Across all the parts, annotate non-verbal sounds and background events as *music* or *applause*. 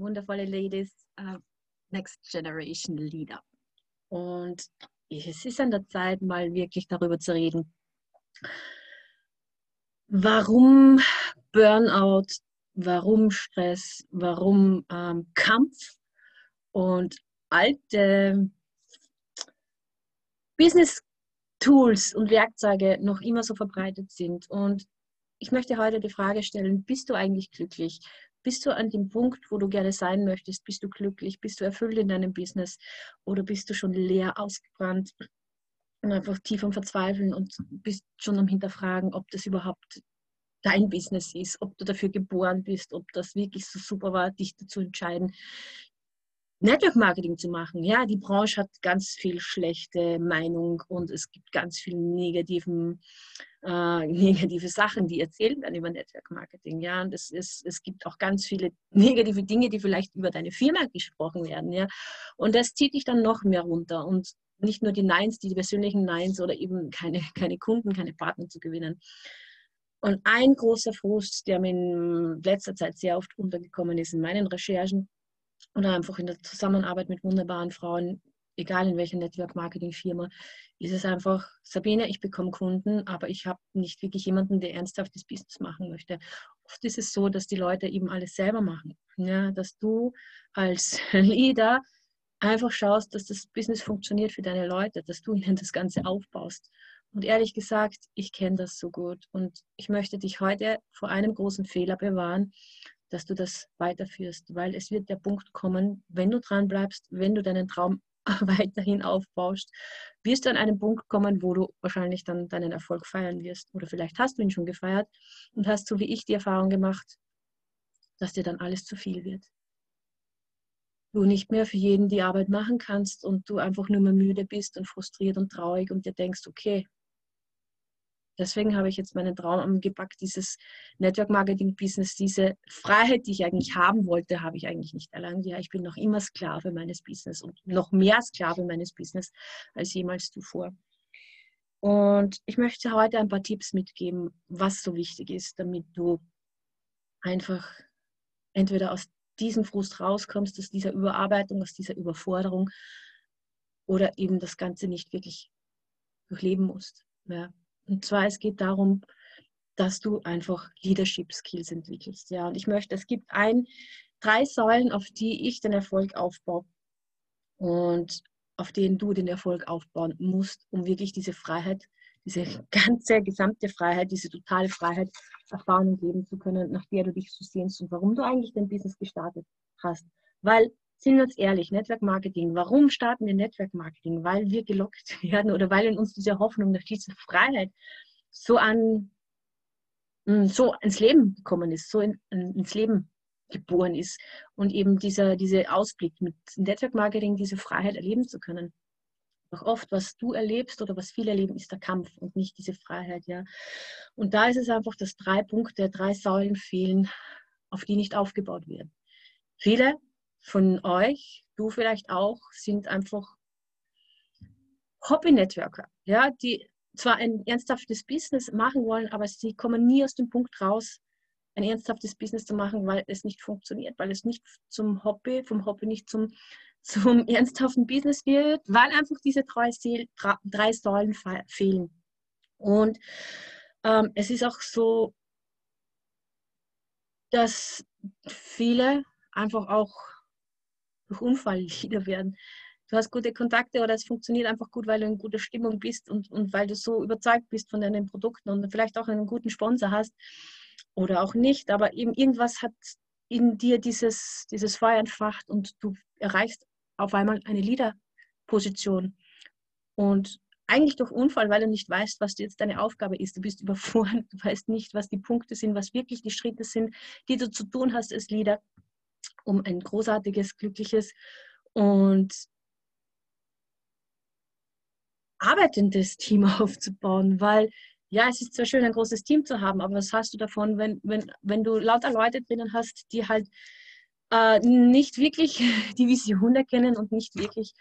wundervolle Ladies, uh, Next Generation Leader. Und es ist an der Zeit, mal wirklich darüber zu reden, warum Burnout, warum Stress, warum ähm, Kampf und alte Business Tools und Werkzeuge noch immer so verbreitet sind. Und ich möchte heute die Frage stellen, bist du eigentlich glücklich? Bist du an dem Punkt, wo du gerne sein möchtest? Bist du glücklich? Bist du erfüllt in deinem Business? Oder bist du schon leer ausgebrannt und einfach tief am Verzweifeln und bist schon am Hinterfragen, ob das überhaupt dein Business ist, ob du dafür geboren bist, ob das wirklich so super war, dich dazu entscheiden, Network Marketing zu machen. Ja, die Branche hat ganz viel schlechte Meinung und es gibt ganz viel negativen, äh, *laughs* negative Sachen, die erzählt werden über Network Marketing. Ja, und es, ist, es gibt auch ganz viele *laughs* negative Dinge, die vielleicht über deine Firma gesprochen werden. Ja, und das zieht dich dann noch mehr runter und nicht nur die Neins, die, die persönlichen Neins oder eben keine, keine Kunden, keine Partner zu gewinnen. Und ein großer Frust, der mir in letzter Zeit sehr oft untergekommen ist in meinen Recherchen, oder einfach in der Zusammenarbeit mit wunderbaren Frauen, egal in welcher Network-Marketing-Firma, ist es einfach, Sabine, ich bekomme Kunden, aber ich habe nicht wirklich jemanden, der ernsthaft das Business machen möchte. Oft ist es so, dass die Leute eben alles selber machen. Ja, dass du als *laughs* Leader einfach schaust, dass das Business funktioniert für deine Leute, dass du ihnen das Ganze aufbaust. Und ehrlich gesagt, ich kenne das so gut und ich möchte dich heute vor einem großen Fehler bewahren, dass du das weiterführst, weil es wird der Punkt kommen, wenn du dran bleibst, wenn du deinen Traum *laughs* weiterhin aufbaust, wirst du an einen Punkt kommen, wo du wahrscheinlich dann deinen Erfolg feiern wirst. Oder vielleicht hast du ihn schon gefeiert und hast so wie ich die Erfahrung gemacht, dass dir dann alles zu viel wird. Du nicht mehr für jeden die Arbeit machen kannst und du einfach nur mehr müde bist und frustriert und traurig und dir denkst, okay, Deswegen habe ich jetzt meinen Traum angepackt, dieses Network Marketing Business, diese Freiheit, die ich eigentlich haben wollte, habe ich eigentlich nicht erlangt. Ja, ich bin noch immer Sklave meines Business und noch mehr Sklave meines Business als jemals zuvor. Und ich möchte heute ein paar Tipps mitgeben, was so wichtig ist, damit du einfach entweder aus diesem Frust rauskommst, aus dieser Überarbeitung, aus dieser Überforderung oder eben das Ganze nicht wirklich durchleben musst. Ja. Und zwar, es geht darum, dass du einfach Leadership Skills entwickelst. Ja, und ich möchte, es gibt ein, drei Säulen, auf die ich den Erfolg aufbaue und auf denen du den Erfolg aufbauen musst, um wirklich diese Freiheit, diese *laughs* ganze gesamte Freiheit, diese totale Freiheit erfahren und leben zu können, nach der du dich so sehnst und warum du eigentlich dein Business gestartet hast. Weil sind wir uns ehrlich, Network Marketing, warum starten wir Network Marketing? Weil wir gelockt *laughs* werden oder weil in uns diese Hoffnung nach dieser Freiheit so an hm, so ins Leben gekommen ist, so in, ins Leben geboren ist und eben dieser diese Ausblick mit Network Marketing, diese Freiheit erleben zu können. Auch oft, was du erlebst oder was viele erleben, ist der Kampf und nicht diese Freiheit, ja. Und da ist es einfach, dass drei Punkte, drei Säulen fehlen, auf die nicht aufgebaut werden. Viele von euch, du vielleicht auch, sind einfach Hobby-Networker, ja, die zwar ein ernsthaftes Business machen wollen, aber sie kommen nie aus dem Punkt raus, ein ernsthaftes Business zu machen, weil es nicht funktioniert, weil es nicht zum Hobby, vom Hobby nicht zum, *laughs* zum ernsthaften Business wird, weil einfach diese drei, drei Säulen fehlen. Und ähm, es ist auch so, dass viele einfach auch durch Unfall Leader werden. Du hast gute Kontakte oder es funktioniert einfach gut, weil du in guter Stimmung bist und, und weil du so überzeugt bist von deinen Produkten und vielleicht auch einen guten Sponsor hast oder auch nicht, aber eben irgendwas hat in dir dieses, dieses Feuer entfacht und du erreichst auf einmal eine Leader-Position. Und eigentlich durch Unfall, weil du nicht weißt, was jetzt deine Aufgabe ist. Du bist *laughs* überfordert, du weißt nicht, was die Punkte sind, was wirklich die Schritte sind, die du zu tun hast als Leader um ein großartiges, glückliches und arbeitendes Team *laughs* aufzubauen, weil ja, es ist zwar schön, ein großes Team zu haben, aber was hast du davon, wenn, wenn, wenn du lauter Leute drinnen hast, die halt äh, nicht wirklich *laughs* die Vision erkennen und nicht wirklich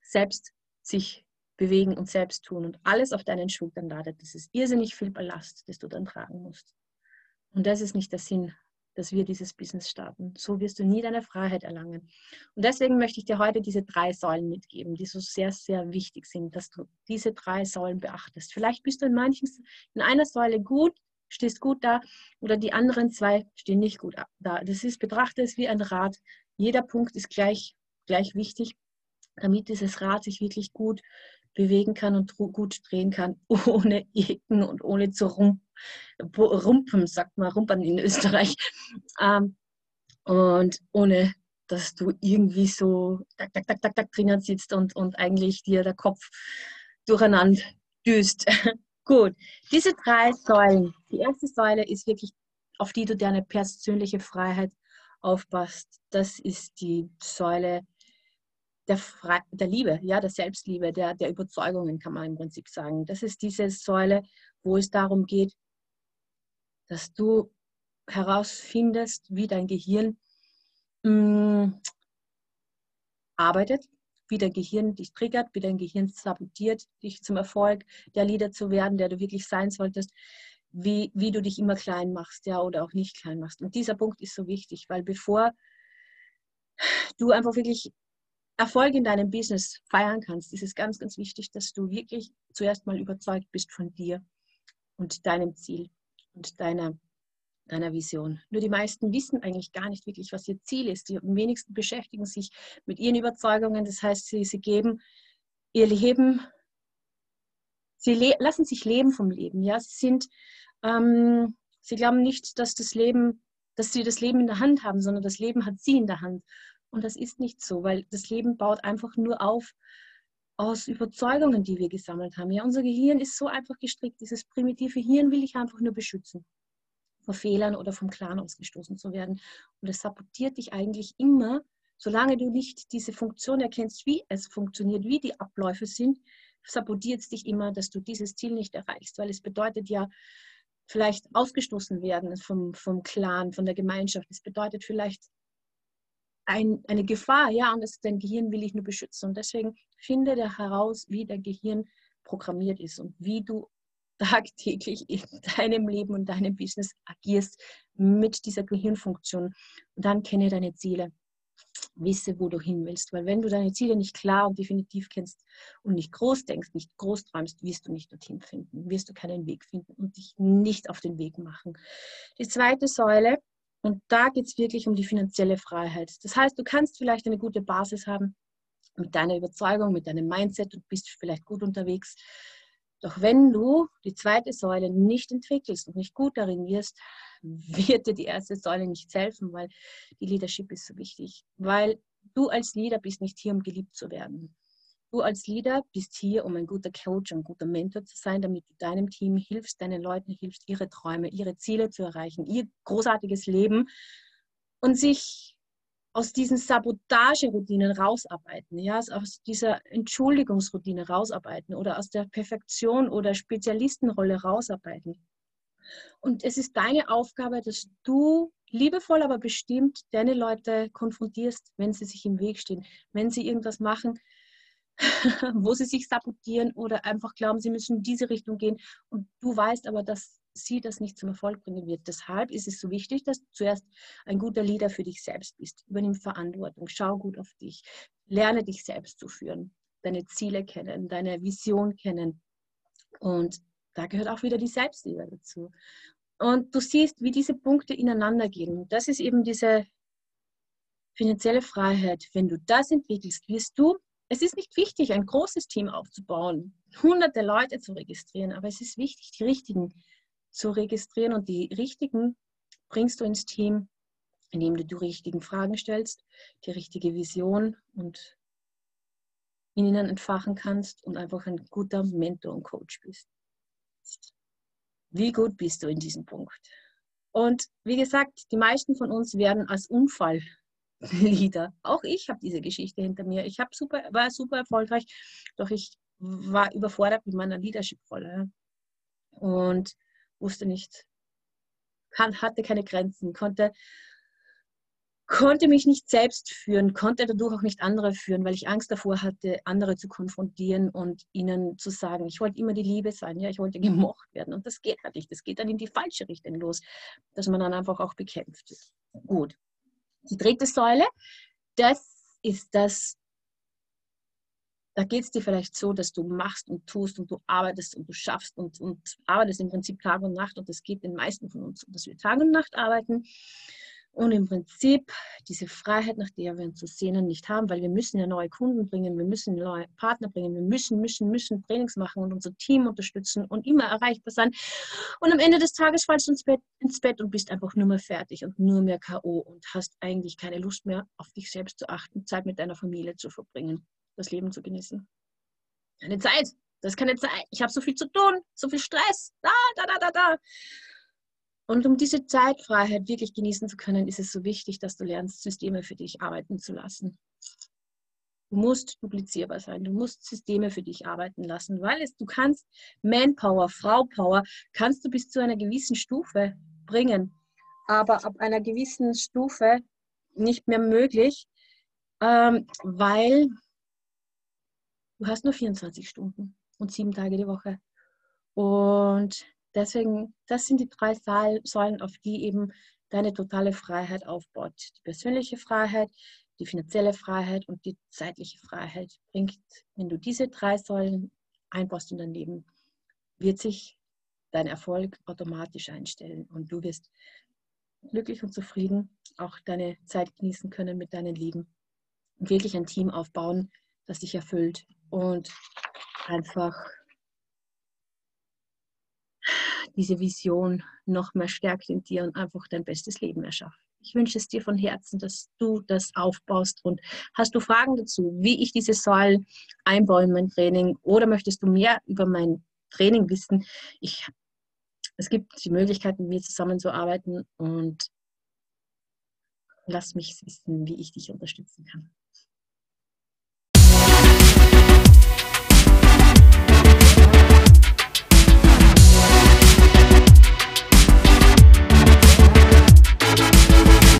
selbst sich bewegen und selbst tun und alles auf deinen Schultern ladet. Das ist irrsinnig viel Ballast, das du dann tragen musst. Und das ist nicht der Sinn dass wir dieses Business starten. So wirst du nie deine Freiheit erlangen. Und deswegen möchte ich dir heute diese drei Säulen mitgeben, die so sehr, sehr wichtig sind, dass du diese drei Säulen beachtest. Vielleicht bist du in manchen, in einer Säule gut, stehst gut da oder die anderen zwei stehen nicht gut da. Das ist, betrachte es wie ein Rad. Jeder Punkt ist gleich, gleich wichtig, damit dieses Rad sich wirklich gut bewegen kann und gut drehen kann, *laughs* ohne Ecken und ohne zu rumpen, sagt man, rumpern in Österreich. *laughs* Ähm, und ohne, dass du irgendwie so tak, tak, tak, tak, tak drinnen sitzt und, und eigentlich dir der Kopf durcheinander düst. *laughs* Gut, diese drei Säulen. Die erste Säule ist wirklich, auf die du deine persönliche Freiheit aufpasst. Das ist die Säule der, Fre der Liebe, ja, der Selbstliebe, der, der Überzeugungen, kann man im Prinzip sagen. Das ist diese Säule, wo es darum geht, dass du herausfindest, wie dein Gehirn mh, mm, arbeitet, wie dein Gehirn dich triggert, wie dein Gehirn sabotiert, dich zum Erfolg der Leader zu werden, der du wirklich sein solltest, wie, wie du dich immer klein machst, ja, oder auch nicht klein machst. Und dieser Punkt ist so wichtig, weil bevor du einfach wirklich Erfolg in deinem Business feiern kannst, ist es ganz, ganz wichtig, dass du wirklich zuerst mal überzeugt bist von dir und deinem Ziel und deiner, deiner Vision. Nur die meisten wissen eigentlich gar nicht wirklich, was ihr Ziel ist. Die wenigsten beschäftigen sich mit ihren Überzeugungen. Das heißt, sie, sie geben ihr Leben, sie lassen sich leben vom Leben. Ja? Sie, sind, ähm, sie glauben nicht, dass das Leben dass sie das Leben in der Hand haben, sondern das Leben hat sie in der Hand. Und das ist nicht so, weil das Leben baut einfach nur auf aus Überzeugungen, die wir gesammelt haben. Ja, unser Gehirn ist so einfach gestrickt. Dieses primitive Hirn will ich einfach nur beschützen vor Fehlern oder vom Clan ausgestoßen zu werden. Und es sabotiert dich eigentlich immer, solange du nicht diese Funktion erkennst, wie es funktioniert, wie die Abläufe sind, sabotiert es dich immer, dass du dieses Ziel nicht erreichst, weil es bedeutet ja vielleicht ausgestoßen werden vom, vom Clan, von der Gemeinschaft. Es bedeutet vielleicht ein, eine Gefahr, ja, und das, dein Gehirn will ich nur beschützen. Und deswegen finde da heraus, wie dein Gehirn programmiert ist und wie du *laughs* tagtäglich in deinem Leben und deinem Business agierst mit dieser Gehirnfunktion. Und dann kenne deine Ziele. Wisse, wo du hin willst. Weil wenn du deine Ziele nicht klar und definitiv kennst und nicht groß denkst, nicht groß träumst, wirst du nicht dorthin finden, wirst du keinen Weg finden und dich nicht auf den Weg machen. Die zweite Säule und da geht es wirklich um die finanzielle Freiheit. Das heißt, du kannst vielleicht eine gute Basis haben mit deiner Überzeugung, mit deinem Mindset und bist vielleicht gut unterwegs. Doch wenn du die zweite Säule nicht entwickelst und nicht gut darin wirst, *laughs* wird dir die erste Säule nicht helfen, weil die Leadership ist so wichtig. Weil du als Leader bist nicht hier, um geliebt zu werden. Du als Leader bist hier, um ein guter Coach ein guter Mentor zu sein, damit du deinem Team hilfst, deinen Leuten hilfst, ihre Träume, ihre Ziele zu erreichen, ihr großartiges Leben und sich aus diesen Sabotageroutinen rausarbeiten, ja, aus dieser Entschuldigungsroutine rausarbeiten oder aus der Perfektion oder Spezialistenrolle rausarbeiten. Und es ist deine Aufgabe, dass du liebevoll, aber bestimmt deine Leute konfrontierst, wenn sie sich im Weg stehen, wenn sie irgendwas machen, *laughs* wo sie sich sabotieren oder einfach glauben, sie müssen in diese Richtung gehen. Und du weißt aber, dass sie das nicht zum Erfolg bringen wird. Deshalb ist es so wichtig, dass du zuerst ein guter Leader für dich selbst bist. Übernimm Verantwortung, schau gut auf dich, lerne dich selbst zu führen, deine Ziele kennen, deine Vision kennen. Und da gehört auch wieder die Selbstliebe dazu. Und du siehst, wie diese Punkte ineinander gehen. Das ist eben diese finanzielle Freiheit. Wenn du das entwickelst, wirst du es ist nicht wichtig, ein großes Team aufzubauen, hunderte Leute zu registrieren, aber es ist wichtig, die richtigen zu registrieren und die richtigen bringst du ins Team, indem du die richtigen Fragen stellst, die richtige Vision und in ihnen entfachen kannst und einfach ein guter Mentor und Coach bist. Wie gut bist du in diesem Punkt? Und wie gesagt, die meisten von uns werden als Unfall Lieder. Auch ich habe diese Geschichte hinter mir. Ich super, war super erfolgreich, doch ich war überfordert mit meiner Leadership-Rolle und wusste nicht, kann, hatte keine Grenzen, konnte konnte mich nicht selbst führen, konnte dadurch auch nicht andere führen, weil ich Angst davor hatte, andere zu konfrontieren und ihnen zu sagen, ich wollte immer die Liebe sein, ja, ich wollte gemocht werden und das geht halt nicht, das geht dann in die falsche Richtung los, dass man dann einfach auch bekämpft. Gut. Die dritte Säule, das ist das, da geht es dir vielleicht so, dass du machst und tust und du arbeitest und du schaffst und, und arbeitest im Prinzip Tag und Nacht und das geht den meisten von uns dass wir Tag und Nacht arbeiten und im Prinzip diese Freiheit, nach der wir uns zu sehnen, nicht haben, weil wir müssen ja neue Kunden bringen, wir müssen neue Partner bringen, wir müssen, müssen, müssen Trainings machen und unser Team unterstützen und immer erreichbar sein. Und am Ende des Tages fallst du ins Bett, ins Bett und bist einfach nur mehr fertig und nur mehr K.O. und hast eigentlich keine Lust mehr, auf dich selbst zu achten, Zeit mit deiner Familie zu verbringen, das Leben zu genießen. Keine Zeit. Das ist keine Zeit. Ich habe so viel zu tun, so viel Stress. Da, da, da, da, da. Und um diese Zeitfreiheit wirklich genießen zu können, ist es so wichtig, dass du lernst, Systeme für dich arbeiten zu lassen. Du musst duplizierbar sein, du musst Systeme für dich arbeiten lassen, weil es, du kannst Manpower, Fraupower, kannst du bis zu einer gewissen Stufe bringen, aber ab einer gewissen Stufe nicht mehr möglich, ähm, weil du hast nur 24 Stunden und sieben Tage die Woche. Und Deswegen, das sind die drei Säulen, auf die eben deine totale Freiheit aufbaut. Die persönliche Freiheit, die finanzielle Freiheit und die zeitliche Freiheit bringt, wenn du diese drei Säulen einbaust in dein Leben, wird sich dein Erfolg automatisch einstellen und du wirst glücklich und zufrieden auch deine Zeit genießen können mit deinen Lieben und wirklich ein Team aufbauen, das dich erfüllt und einfach diese Vision noch mehr stärkt in dir und einfach dein bestes Leben erschafft. Ich wünsche es dir von Herzen, dass du das aufbaust. Und hast du Fragen dazu, wie ich diese Säulen einbaue in mein Training oder möchtest du mehr über mein Training wissen? Ich, es gibt die Möglichkeit, mit mir zusammenzuarbeiten und lass mich wissen, wie ich dich unterstützen kann.